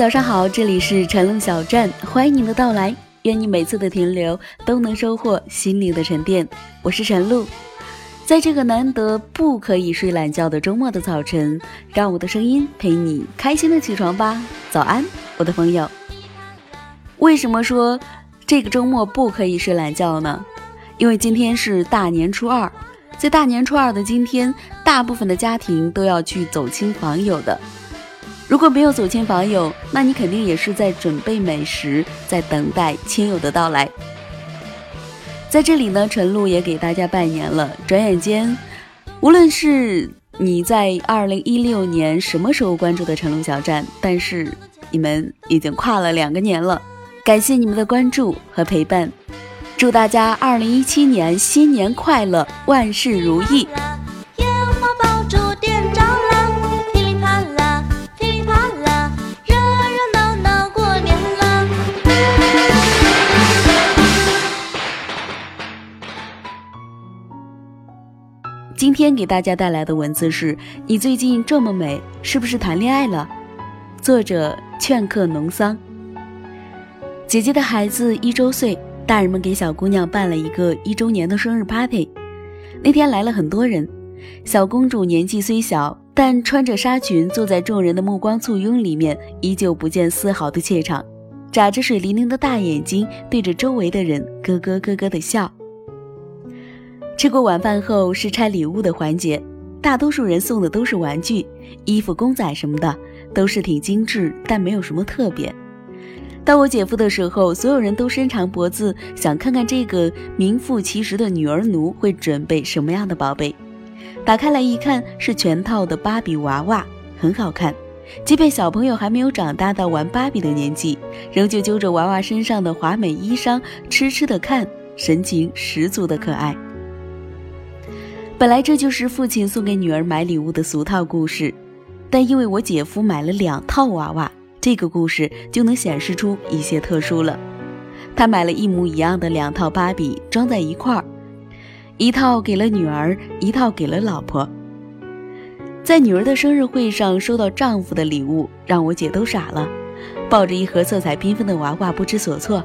早上好，这里是晨露小站，欢迎您的到来。愿你每次的停留都能收获心灵的沉淀。我是晨露，在这个难得不可以睡懒觉的周末的早晨，让我的声音陪你开心的起床吧。早安，我的朋友。为什么说这个周末不可以睡懒觉呢？因为今天是大年初二，在大年初二的今天，大部分的家庭都要去走亲访友的。如果没有走亲访友，那你肯定也是在准备美食，在等待亲友的到来。在这里呢，陈露也给大家拜年了。转眼间，无论是你在二零一六年什么时候关注的陈露小站，但是你们已经跨了两个年了。感谢你们的关注和陪伴，祝大家二零一七年新年快乐，万事如意。今天给大家带来的文字是：你最近这么美，是不是谈恋爱了？作者：劝客农桑。姐姐的孩子一周岁，大人们给小姑娘办了一个一周年的生日 party。那天来了很多人，小公主年纪虽小，但穿着纱裙坐在众人的目光簇拥里面，依旧不见丝毫的怯场，眨着水灵灵的大眼睛，对着周围的人咯咯咯咯的笑。吃过晚饭后是拆礼物的环节，大多数人送的都是玩具、衣服、公仔什么的，都是挺精致，但没有什么特别。到我姐夫的时候，所有人都伸长脖子想看看这个名副其实的女儿奴会准备什么样的宝贝。打开来一看，是全套的芭比娃娃，很好看。即便小朋友还没有长大到玩芭比的年纪，仍旧揪着娃娃身上的华美衣裳，痴痴的看，神情十足的可爱。本来这就是父亲送给女儿买礼物的俗套故事，但因为我姐夫买了两套娃娃，这个故事就能显示出一些特殊了。他买了一模一样的两套芭比，装在一块儿，一套给了女儿，一套给了老婆。在女儿的生日会上收到丈夫的礼物，让我姐都傻了，抱着一盒色彩缤纷的娃娃不知所措。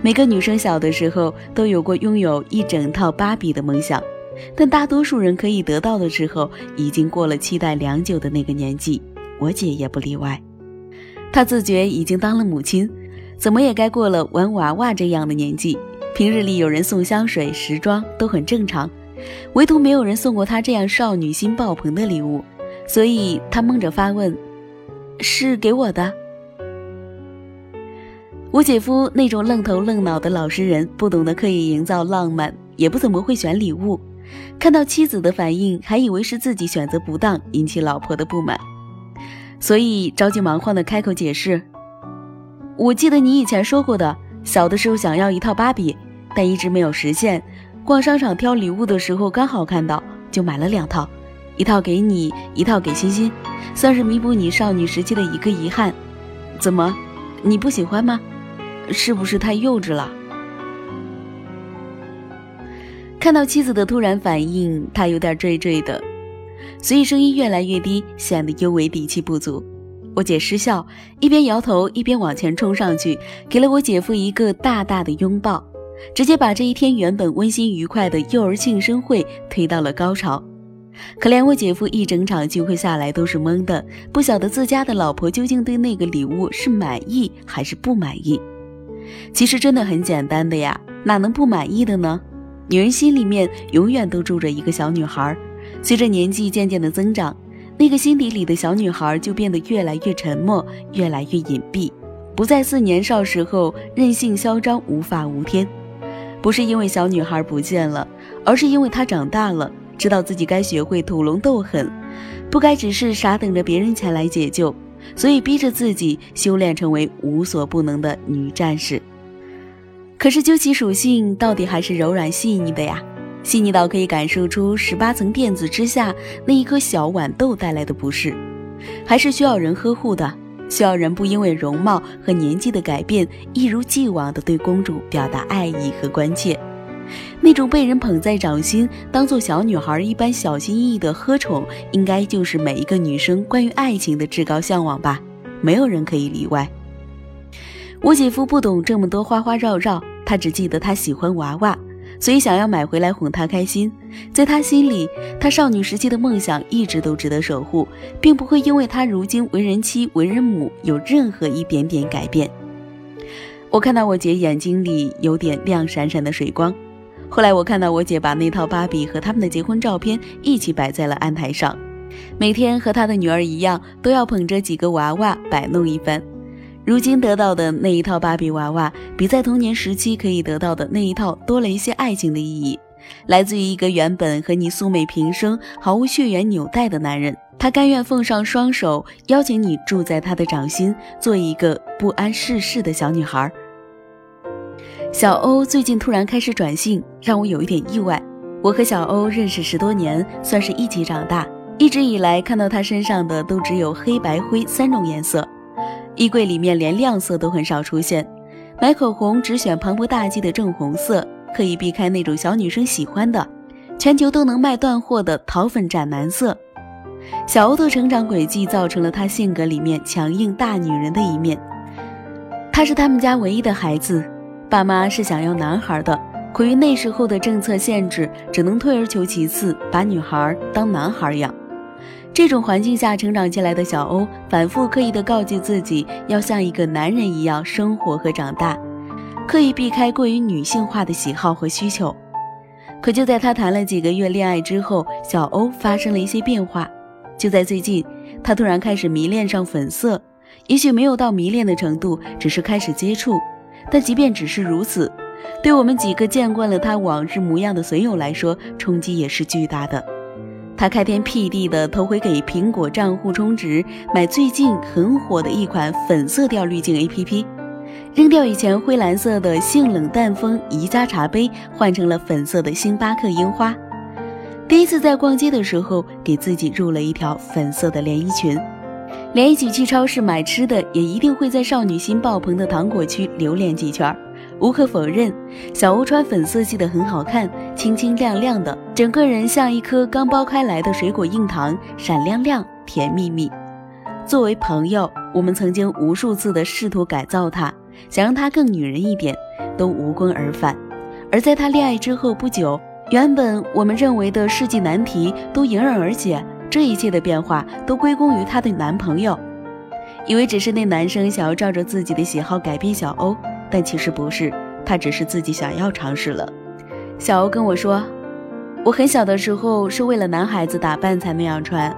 每个女生小的时候都有过拥有一整套芭比的梦想。但大多数人可以得到的时候，已经过了期待良久的那个年纪，我姐也不例外。她自觉已经当了母亲，怎么也该过了玩娃娃这样的年纪。平日里有人送香水、时装都很正常，唯独没有人送过她这样少女心爆棚的礼物，所以她蒙着发问：“是给我的？”我姐夫那种愣头愣脑的老实人，不懂得刻意营造浪漫，也不怎么会选礼物。看到妻子的反应，还以为是自己选择不当，引起老婆的不满，所以着急忙慌的开口解释：“我记得你以前说过的，小的时候想要一套芭比，但一直没有实现。逛商场挑礼物的时候刚好看到，就买了两套，一套给你，一套给欣欣，算是弥补你少女时期的一个遗憾。怎么，你不喜欢吗？是不是太幼稚了？”看到妻子的突然反应，他有点惴惴的，所以声音越来越低，显得尤为底气不足。我姐失笑，一边摇头一边往前冲上去，给了我姐夫一个大大的拥抱，直接把这一天原本温馨愉快的幼儿庆生会推到了高潮。可怜我姐夫一整场聚会下来都是懵的，不晓得自家的老婆究竟对那个礼物是满意还是不满意。其实真的很简单的呀，哪能不满意的呢？女人心里面永远都住着一个小女孩，随着年纪渐渐的增长，那个心底里的小女孩就变得越来越沉默，越来越隐蔽，不再似年少时候任性嚣张、无法无天。不是因为小女孩不见了，而是因为她长大了，知道自己该学会屠龙斗狠，不该只是傻等着别人前来解救，所以逼着自己修炼成为无所不能的女战士。可是究其属性，到底还是柔软细腻的呀，细腻到可以感受出十八层垫子之下那一颗小豌豆带来的不适，还是需要人呵护的，需要人不因为容貌和年纪的改变，一如既往的对公主表达爱意和关切，那种被人捧在掌心，当做小女孩一般小心翼翼的呵宠，应该就是每一个女生关于爱情的至高向往吧。没有人可以例外。我姐夫不懂这么多花花绕绕，他只记得他喜欢娃娃，所以想要买回来哄她开心。在他心里，他少女时期的梦想一直都值得守护，并不会因为他如今为人妻、为人母有任何一点点改变。我看到我姐眼睛里有点亮闪闪的水光。后来我看到我姐把那套芭比和他们的结婚照片一起摆在了案台上，每天和她的女儿一样，都要捧着几个娃娃摆弄一番。如今得到的那一套芭比娃娃，比在童年时期可以得到的那一套多了一些爱情的意义，来自于一个原本和你素昧平生、毫无血缘纽带的男人，他甘愿奉上双手，邀请你住在他的掌心，做一个不谙世事的小女孩。小欧最近突然开始转性，让我有一点意外。我和小欧认识十多年，算是一起长大，一直以来看到他身上的都只有黑白灰三种颜色。衣柜里面连亮色都很少出现，买口红只选磅礴大气的正红色，刻意避开那种小女生喜欢的、全球都能卖断货的桃粉斩男色。小欧的成长轨迹造成了她性格里面强硬大女人的一面。她是他们家唯一的孩子，爸妈是想要男孩的，苦于那时候的政策限制，只能退而求其次，把女孩当男孩养。这种环境下成长起来的小欧，反复刻意地告诫自己要像一个男人一样生活和长大，刻意避开过于女性化的喜好和需求。可就在他谈了几个月恋爱之后，小欧发生了一些变化。就在最近，他突然开始迷恋上粉色，也许没有到迷恋的程度，只是开始接触。但即便只是如此，对我们几个见惯了他往日模样的损友来说，冲击也是巨大的。他开天辟地的偷回给苹果账户充值，买最近很火的一款粉色调滤镜 APP，扔掉以前灰蓝色的性冷淡风宜家茶杯，换成了粉色的星巴克樱花。第一次在逛街的时候，给自己入了一条粉色的连衣裙，连一起去超市买吃的，也一定会在少女心爆棚的糖果区留恋几圈儿。无可否认，小欧穿粉色系的很好看，清清亮亮的，整个人像一颗刚剥开来的水果硬糖，闪亮亮，甜蜜蜜。作为朋友，我们曾经无数次的试图改造她，想让她更女人一点，都无功而返。而在她恋爱之后不久，原本我们认为的世纪难题都迎刃而解，这一切的变化都归功于她的男朋友，以为只是那男生想要照着自己的喜好改变小欧。但其实不是，他只是自己想要尝试了。小欧跟我说，我很小的时候是为了男孩子打扮才那样穿，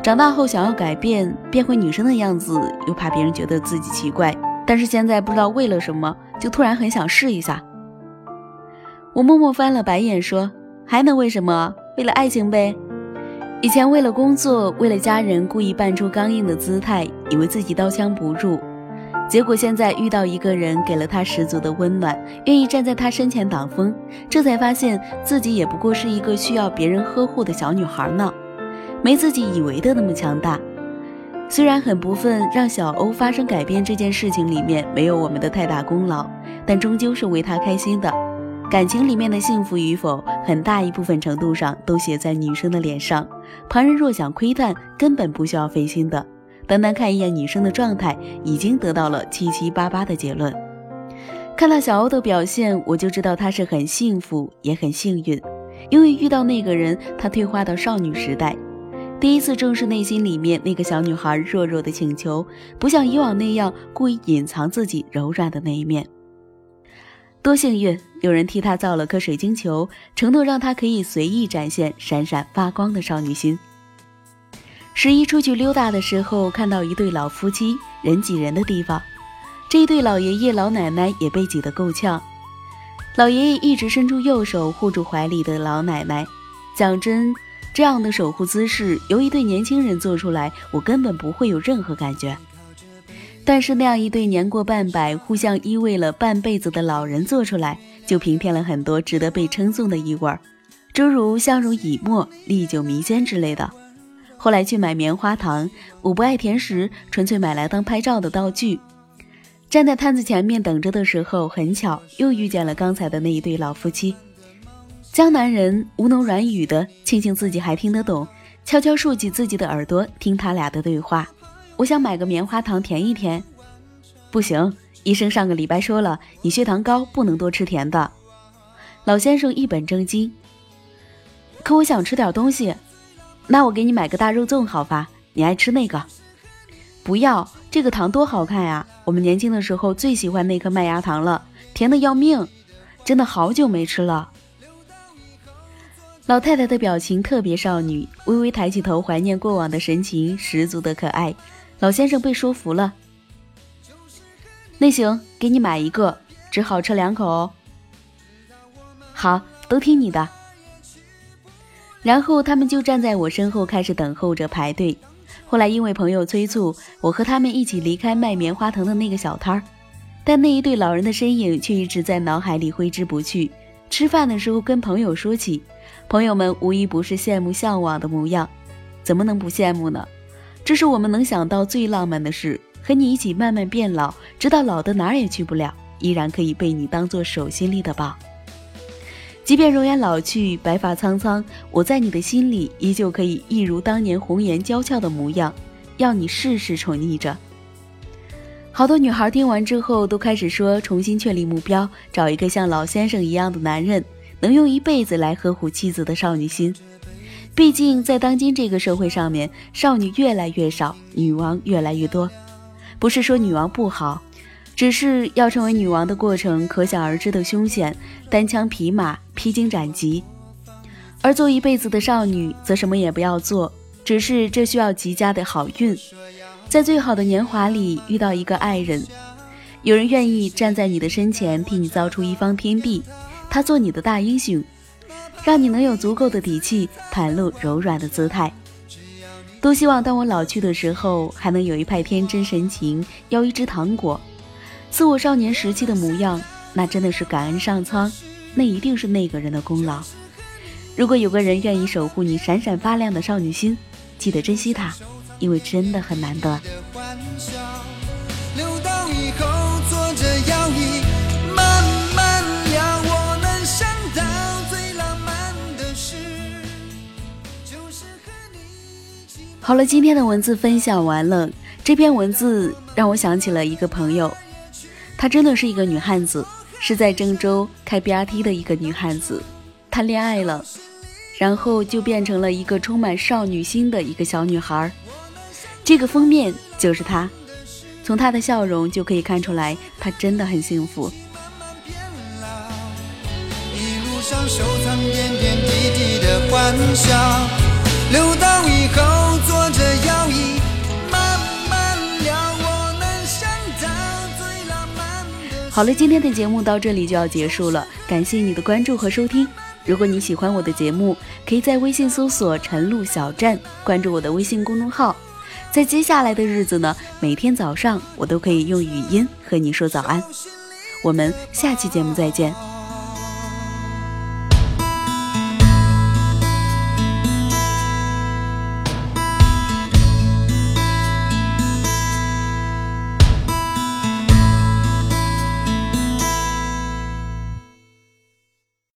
长大后想要改变，变回女生的样子，又怕别人觉得自己奇怪。但是现在不知道为了什么，就突然很想试一下。我默默翻了白眼，说：“还能为什么？为了爱情呗。以前为了工作，为了家人，故意扮出刚硬的姿态，以为自己刀枪不入。”结果现在遇到一个人，给了他十足的温暖，愿意站在他身前挡风，这才发现自己也不过是一个需要别人呵护的小女孩呢，没自己以为的那么强大。虽然很不忿让小欧发生改变这件事情里面没有我们的太大功劳，但终究是为他开心的。感情里面的幸福与否，很大一部分程度上都写在女生的脸上，旁人若想窥探，根本不需要费心的。单单看一眼女生的状态，已经得到了七七八八的结论。看到小欧的表现，我就知道她是很幸福，也很幸运，因为遇到那个人，她退化到少女时代，第一次正视内心里面那个小女孩弱弱的请求，不像以往那样故意隐藏自己柔软的那一面。多幸运，有人替她造了颗水晶球，承诺让她可以随意展现闪闪发光的少女心。十一出去溜达的时候，看到一对老夫妻，人挤人的地方，这一对老爷爷老奶奶也被挤得够呛。老爷爷一直伸出右手护住怀里的老奶奶。讲真，这样的守护姿势由一对年轻人做出来，我根本不会有任何感觉。但是那样一对年过半百、互相依偎了半辈子的老人做出来，就平添了很多值得被称颂的意味，诸如相濡以沫、历久弥坚之类的。后来去买棉花糖，我不爱甜食，纯粹买来当拍照的道具。站在摊子前面等着的时候，很巧又遇见了刚才的那一对老夫妻。江南人吴侬软语的，庆幸自己还听得懂，悄悄竖起自己的耳朵听他俩的对话。我想买个棉花糖甜一甜。不行，医生上个礼拜说了，你血糖高，不能多吃甜的。老先生一本正经。可我想吃点东西，那我给你买个大肉粽好吧？你爱吃那个？不要，这个糖多好看呀！我们年轻的时候最喜欢那颗麦芽糖了，甜的要命，真的好久没吃了。老太太的表情特别少女，微微抬起头，怀念过往的神情十足的可爱。老先生被说服了。那行，给你买一个，只好吃两口哦。好，都听你的。然后他们就站在我身后开始等候着排队。后来因为朋友催促，我和他们一起离开卖棉花糖的那个小摊儿，但那一对老人的身影却一直在脑海里挥之不去。吃饭的时候跟朋友说起。朋友们无一不是羡慕向往的模样，怎么能不羡慕呢？这是我们能想到最浪漫的事，和你一起慢慢变老，直到老的哪儿也去不了，依然可以被你当做手心里的宝。即便容颜老去，白发苍苍，我在你的心里依旧可以一如当年红颜娇俏的模样，要你事事宠溺着。好多女孩听完之后都开始说，重新确立目标，找一个像老先生一样的男人。能用一辈子来呵护妻子的少女心，毕竟在当今这个社会上面，少女越来越少，女王越来越多。不是说女王不好，只是要成为女王的过程可想而知的凶险，单枪匹马、披荆斩棘。而做一辈子的少女，则什么也不要做，只是这需要极佳的好运，在最好的年华里遇到一个爱人，有人愿意站在你的身前，替你造出一方天地。他做你的大英雄，让你能有足够的底气袒露柔软的姿态。多希望当我老去的时候，还能有一派天真神情，要一只糖果，似我少年时期的模样。那真的是感恩上苍，那一定是那个人的功劳。如果有个人愿意守护你闪闪发亮的少女心，记得珍惜他，因为真的很难得。好了，今天的文字分享完了。这篇文字让我想起了一个朋友，她真的是一个女汉子，是在郑州开 BRT 的一个女汉子，谈恋爱了，然后就变成了一个充满少女心的一个小女孩。这个封面就是她，从她的笑容就可以看出来，她真的很幸福。一路上收藏点点滴滴的欢笑。留到以后坐着摇椅，好了，今天的节目到这里就要结束了，感谢你的关注和收听。如果你喜欢我的节目，可以在微信搜索“陈露小站”，关注我的微信公众号。在接下来的日子呢，每天早上我都可以用语音和你说早安。我们下期节目再见。